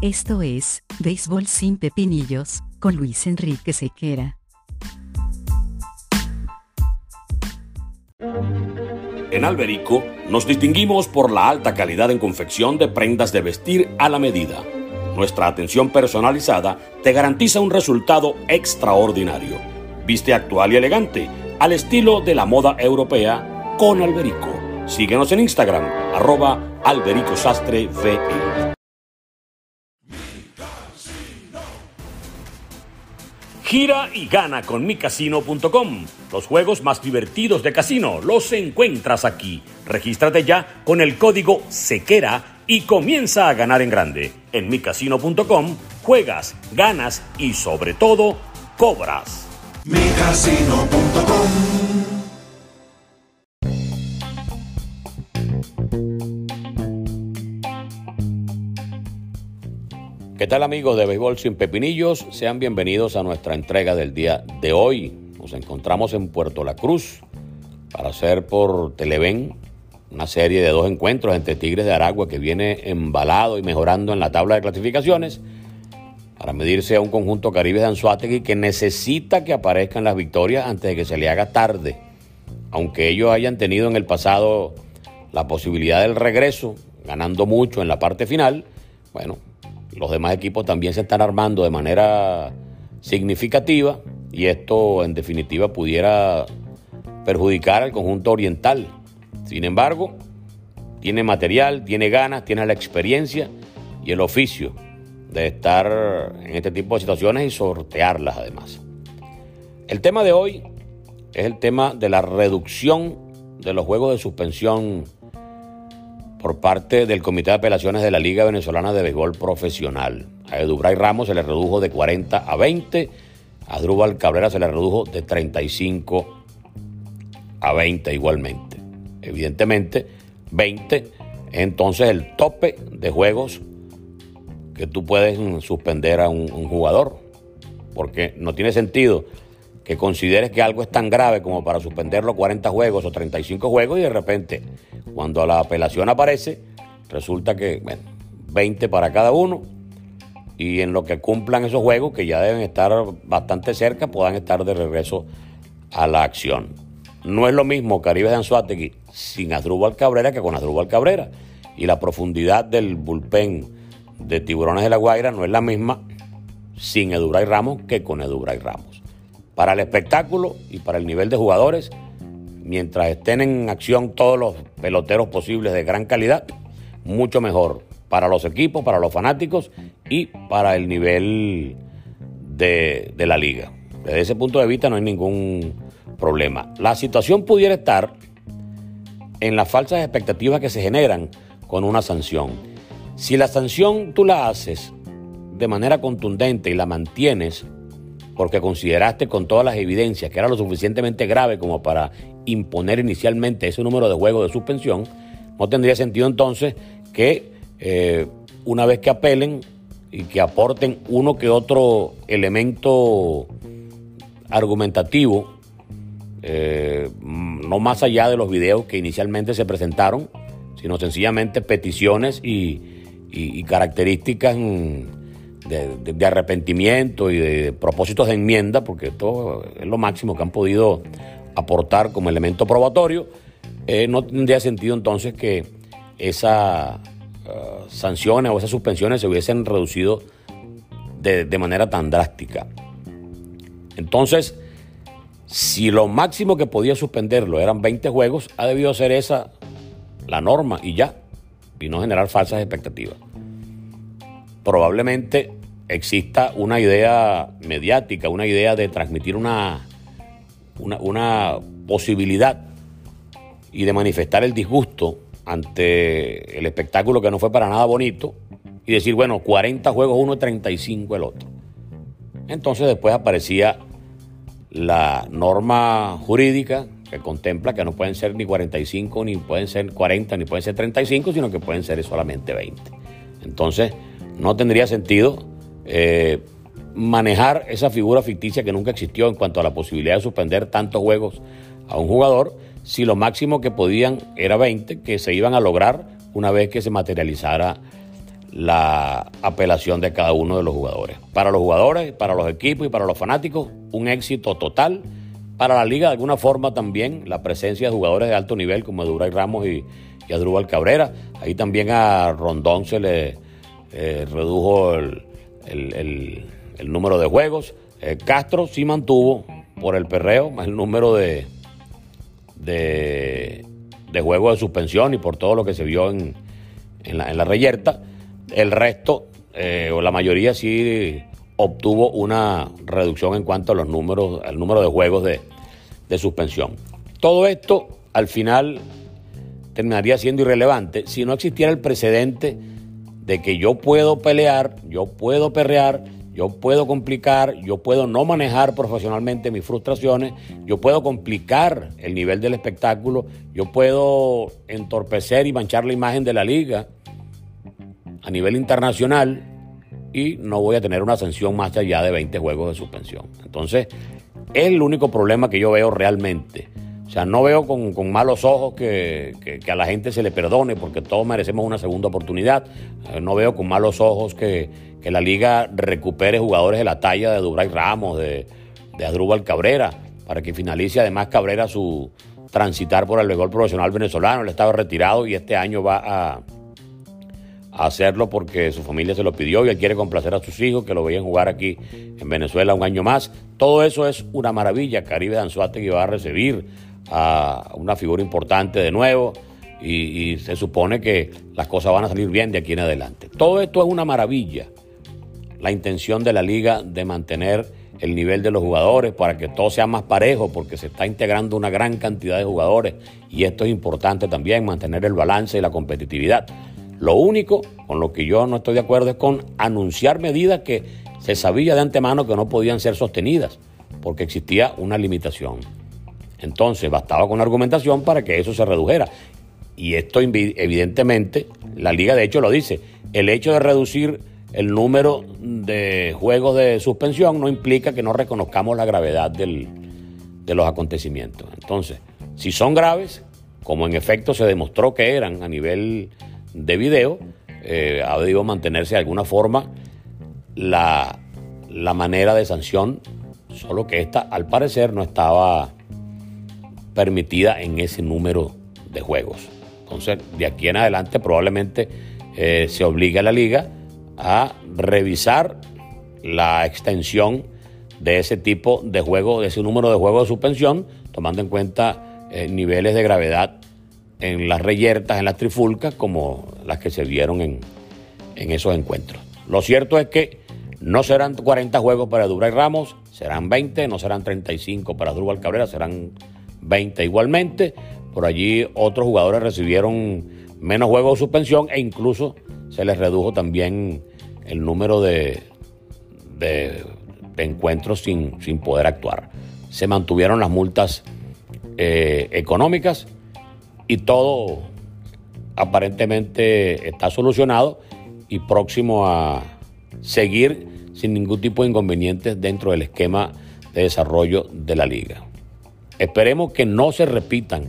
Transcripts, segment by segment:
Esto es, Béisbol sin Pepinillos, con Luis Enrique Sequera. En Alberico nos distinguimos por la alta calidad en confección de prendas de vestir a la medida. Nuestra atención personalizada te garantiza un resultado extraordinario. Viste actual y elegante, al estilo de la moda europea, con Alberico. Síguenos en Instagram, arroba Alberico Sastre VE. Gira y gana con micasino.com. Los juegos más divertidos de casino los encuentras aquí. Regístrate ya con el código SEQUERA y comienza a ganar en grande. En micasino.com juegas, ganas y sobre todo cobras. micasino.com tal amigos de Béisbol sin Pepinillos? Sean bienvenidos a nuestra entrega del día de hoy. Nos encontramos en Puerto La Cruz para hacer por Televen una serie de dos encuentros entre Tigres de Aragua que viene embalado y mejorando en la tabla de clasificaciones para medirse a un conjunto Caribe de Anzuategui que necesita que aparezcan las victorias antes de que se le haga tarde. Aunque ellos hayan tenido en el pasado la posibilidad del regreso, ganando mucho en la parte final, bueno, los demás equipos también se están armando de manera significativa y esto en definitiva pudiera perjudicar al conjunto oriental. Sin embargo, tiene material, tiene ganas, tiene la experiencia y el oficio de estar en este tipo de situaciones y sortearlas además. El tema de hoy es el tema de la reducción de los juegos de suspensión por parte del Comité de Apelaciones de la Liga Venezolana de Béisbol Profesional. A Edubray Ramos se le redujo de 40 a 20, a Drubal Cabrera se le redujo de 35 a 20 igualmente. Evidentemente, 20 es entonces el tope de juegos que tú puedes suspender a un, un jugador, porque no tiene sentido que consideres que algo es tan grave como para suspenderlo 40 juegos o 35 juegos y de repente cuando la apelación aparece resulta que bueno, 20 para cada uno y en lo que cumplan esos juegos que ya deben estar bastante cerca puedan estar de regreso a la acción. No es lo mismo Caribe de Anzuategui sin Adrúbal Cabrera que con Adrúbal Cabrera y la profundidad del bullpen de Tiburones de la Guaira no es la misma sin Eduray Ramos que con Eduray Ramos para el espectáculo y para el nivel de jugadores, mientras estén en acción todos los peloteros posibles de gran calidad, mucho mejor para los equipos, para los fanáticos y para el nivel de, la liga. Desde ese punto de vista no hay ningún problema. La situación pudiera estar en las falsas expectativas que se generan con una sanción. Si la sanción tú la haces de manera contundente y la mantienes, porque consideraste con todas las evidencias que era lo suficientemente grave como para imponer inicialmente ese número de juegos de suspensión, no tendría sentido entonces que eh, una vez que apelen y que aporten uno que otro elemento argumentativo, eh, no más allá de los videos que inicialmente se presentaron, sino sencillamente peticiones y, características de, arrepentimiento y de propósitos de enmienda, porque esto es lo máximo que han podido aportar como elemento probatorio, eh, no tendría sentido entonces que esas uh, sanciones o esas suspensiones se hubiesen reducido de, de manera tan drástica. Entonces, si lo máximo que podía suspenderlo eran 20 juegos, ha debido ser esa la norma y ya, y no generar falsas expectativas. Probablemente exista una idea mediática, una idea de transmitir una, una, posibilidad y de manifestar el disgusto ante el espectáculo que no fue para nada bonito y decir, bueno, 40 juegos uno y 35 el otro. Entonces después aparecía la norma jurídica que contempla que no pueden ser ni 45, ni pueden ser 40, ni pueden ser 35, sino que pueden ser solamente 20. Entonces no tendría sentido eh, manejar esa figura ficticia que nunca existió en cuanto a la posibilidad de suspender tantos juegos a un jugador, si lo máximo que podían era 20, que se iban a lograr una vez que se materializara la apelación de cada uno de los jugadores. Para los jugadores, para los equipos y para los fanáticos, un éxito total. Para la liga, de alguna forma también, la presencia de jugadores de alto nivel como Duray Ramos y, y Adrúbal Cabrera. Ahí también a Rondón se le eh, redujo el, número de juegos. Eh, Castro sí mantuvo por el perreo el número de, de, juegos de suspensión y por todo lo que se vio en, en, la, reyerta. El resto, eh, o la mayoría, sí obtuvo una reducción en cuanto a los números, al número de juegos de, de suspensión. Todo esto al final terminaría siendo irrelevante si no existiera el precedente de que yo puedo pelear, yo puedo perrear, yo puedo complicar, yo puedo no manejar profesionalmente mis frustraciones, yo puedo complicar el nivel del espectáculo, yo puedo entorpecer y manchar la imagen de la liga a nivel internacional y no voy a tener una sanción más allá de 20 juegos de suspensión. Entonces, es el único problema que yo veo realmente. O sea, no veo con, malos ojos que, a la gente se le perdone, porque todos merecemos una segunda oportunidad. Eh, no veo con malos ojos que, la liga recupere jugadores de la talla de Dubray Ramos, de, de Adrúbal Cabrera, para que finalice además Cabrera su transitar por el béisbol profesional venezolano. Él estaba retirado y este año va a, hacerlo porque su familia se lo pidió y él quiere complacer a sus hijos que lo veían jugar aquí en Venezuela un año más. Todo eso es una maravilla. Caribe que va a recibir a una figura importante de nuevo y, se supone que las cosas van a salir bien de aquí en adelante. Todo esto es una maravilla. La intención de la liga de mantener el nivel de los jugadores para que todo sea más parejo, porque se está integrando una gran cantidad de jugadores y esto es importante también, mantener el balance y la competitividad. Lo único con lo que yo no estoy de acuerdo es con anunciar medidas que se sabía de antemano que no podían ser sostenidas, porque existía una limitación. Entonces bastaba con argumentación para que eso se redujera. Y esto evidentemente, la liga de hecho lo dice, el hecho de reducir el número de juegos de suspensión no implica que no reconozcamos la gravedad de los acontecimientos. Entonces, si son graves, como en efecto se demostró que eran a nivel de video, eh, ha debido mantenerse de alguna forma la, la manera de sanción, solo que esta al parecer no estaba permitida en ese número de juegos. Entonces, de aquí en adelante probablemente eh, se obligue a la liga a revisar la extensión de ese tipo de juego, de ese número de juegos de suspensión, tomando en cuenta eh, niveles de gravedad en las reyertas, en las trifulcas, como las que se vieron en, en esos encuentros. Lo cierto es que no serán 40 juegos para Duray Ramos, serán 20, no serán 35 para Durval Cabrera, serán 20 igualmente. Por allí otros jugadores recibieron menos juegos de suspensión e incluso se les redujo también el número de, de, encuentros sin, sin, poder actuar. Se mantuvieron las multas eh, económicas y todo aparentemente está solucionado y próximo a seguir sin ningún tipo de inconvenientes dentro del esquema de desarrollo de la liga. Esperemos que no se repitan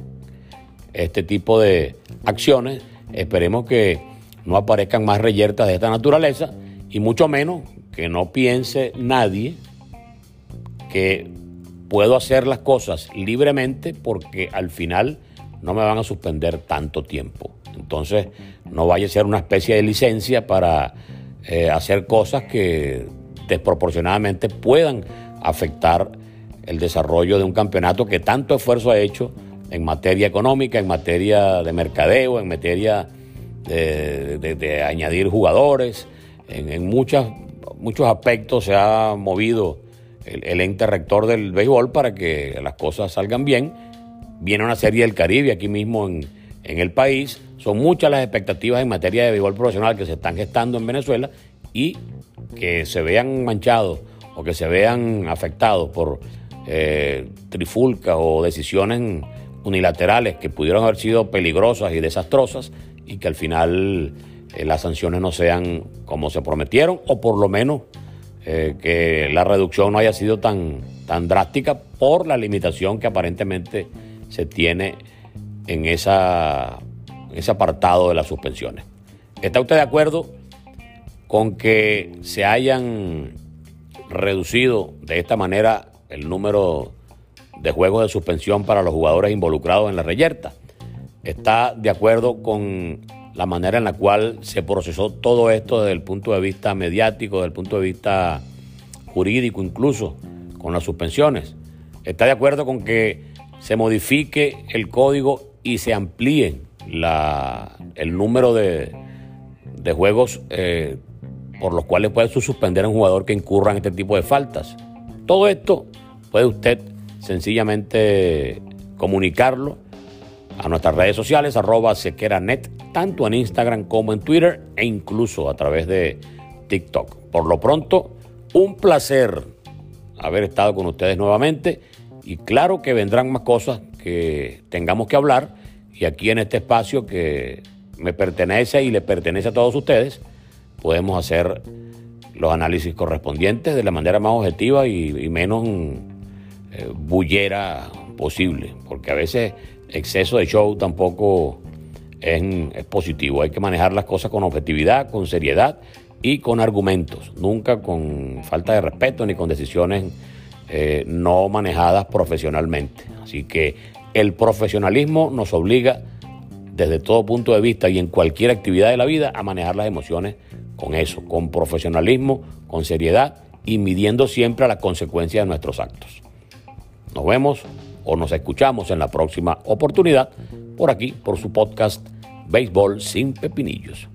este tipo de acciones, esperemos que no aparezcan más reyertas de esta naturaleza y mucho menos que no piense nadie que puedo hacer las cosas libremente porque al final no me van a suspender tanto tiempo. Entonces no vaya a ser una especie de licencia para eh, hacer cosas que desproporcionadamente puedan afectar el desarrollo de un campeonato que tanto esfuerzo ha hecho en materia económica, en materia de mercadeo, en materia de, añadir jugadores, en, muchos aspectos se ha movido el, ente rector del béisbol para que las cosas salgan bien. Viene una serie del Caribe aquí mismo en, en el país. Son muchas las expectativas en materia de béisbol profesional que se están gestando en Venezuela y que se vean manchados o que se vean afectados por eh, trifulcas o decisiones unilaterales que pudieron haber sido peligrosas y desastrosas y que al final eh, las sanciones no sean como se prometieron o por lo menos eh, que la reducción no haya sido tan, tan drástica por la limitación que aparentemente se tiene en, esa, en ese apartado de las suspensiones. ¿Está usted de acuerdo con que se hayan reducido de esta manera el número de juegos de suspensión para los jugadores involucrados en la reyerta. Está de acuerdo con la manera en la cual se procesó todo esto desde el punto de vista mediático, desde el punto de vista jurídico incluso, con las suspensiones. Está de acuerdo con que se modifique el código y se amplíe el número de, de juegos eh, por los cuales puede suspender a un jugador que incurra en este tipo de faltas. Todo esto puede usted sencillamente comunicarlo a nuestras redes sociales, arroba sequeranet, tanto en Instagram como en Twitter e incluso a través de TikTok. Por lo pronto, un placer haber estado con ustedes nuevamente y claro que vendrán más cosas que tengamos que hablar y aquí en este espacio que me pertenece y le pertenece a todos ustedes, podemos hacer los análisis correspondientes de la manera más objetiva y, menos eh, bullera posible, porque a veces exceso de show tampoco es, positivo. Hay que manejar las cosas con objetividad, con seriedad y con argumentos, nunca con falta de respeto ni con decisiones eh, no manejadas profesionalmente. Así que el profesionalismo nos obliga desde todo punto de vista y en cualquier actividad de la vida a manejar las emociones con eso, con profesionalismo, con seriedad y midiendo siempre las consecuencias de nuestros actos. Nos vemos o nos escuchamos en la próxima oportunidad por aquí, por su podcast Béisbol sin Pepinillos.